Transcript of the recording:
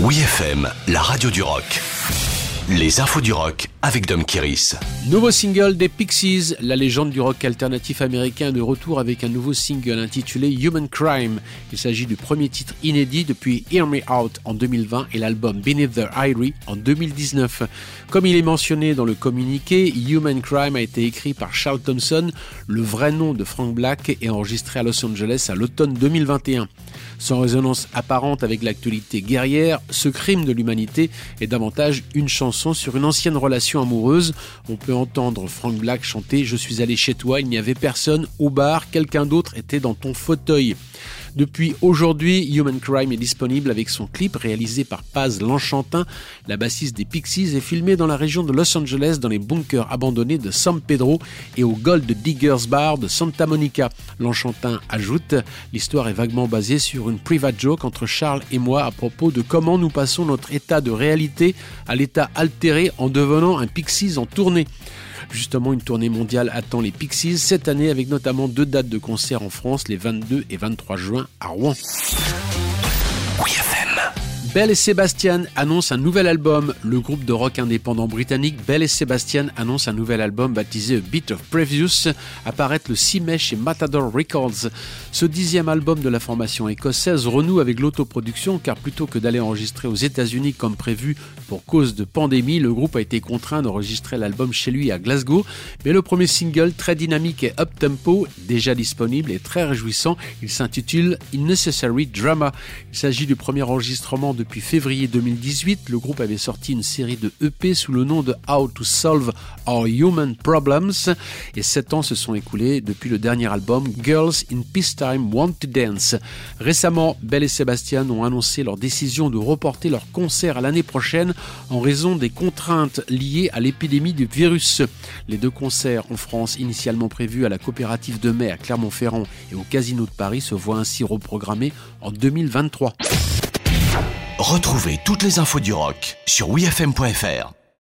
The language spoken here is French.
Oui FM, la radio du rock. Les infos du rock avec Dom Kiris. Nouveau single des Pixies, la légende du rock alternatif américain de retour avec un nouveau single intitulé Human Crime. Il s'agit du premier titre inédit depuis Hear Me Out en 2020 et l'album Beneath the Ivory en 2019. Comme il est mentionné dans le communiqué, Human Crime a été écrit par Charles Thompson, le vrai nom de Frank Black, et enregistré à Los Angeles à l'automne 2021. Sans résonance apparente avec l'actualité guerrière, ce crime de l'humanité est davantage une chanson sur une ancienne relation amoureuse. On peut entendre Frank Black chanter Je suis allé chez toi, il n'y avait personne au bar, quelqu'un d'autre était dans ton fauteuil. Depuis aujourd'hui, Human Crime est disponible avec son clip réalisé par Paz L'Enchantin, la bassiste des Pixies, et filmé dans la région de Los Angeles dans les bunkers abandonnés de San Pedro et au Gold Diggers Bar de Santa Monica. L'Enchantin ajoute L'histoire est vaguement basée sur une private joke entre Charles et moi à propos de comment nous passons notre état de réalité à l'état altéré en devenant un Pixies en tournée. Justement, une tournée mondiale attend les Pixies cette année avec notamment deux dates de concert en France les 22 et 23 juin à Rouen. Belle et Sebastian annoncent un nouvel album. Le groupe de rock indépendant britannique Belle et Sebastian annonce un nouvel album baptisé A Bit of Previous, apparaître le 6 mai chez Matador Records. Ce dixième album de la formation écossaise renoue avec l'autoproduction car plutôt que d'aller enregistrer aux États-Unis comme prévu pour cause de pandémie, le groupe a été contraint d'enregistrer l'album chez lui à Glasgow. Mais le premier single, très dynamique et up-tempo, déjà disponible et très réjouissant, il s'intitule Unnecessary Drama. Il s'agit du premier enregistrement depuis février 2018, le groupe avait sorti une série de EP sous le nom de How to Solve Our Human Problems et sept ans se sont écoulés depuis le dernier album Girls in Peacetime Want to Dance. Récemment, Belle et Sébastien ont annoncé leur décision de reporter leur concert à l'année prochaine en raison des contraintes liées à l'épidémie du virus. Les deux concerts en France initialement prévus à la coopérative de mai à Clermont-Ferrand et au Casino de Paris se voient ainsi reprogrammés en 2023. Retrouvez toutes les infos du rock sur wfm.fr.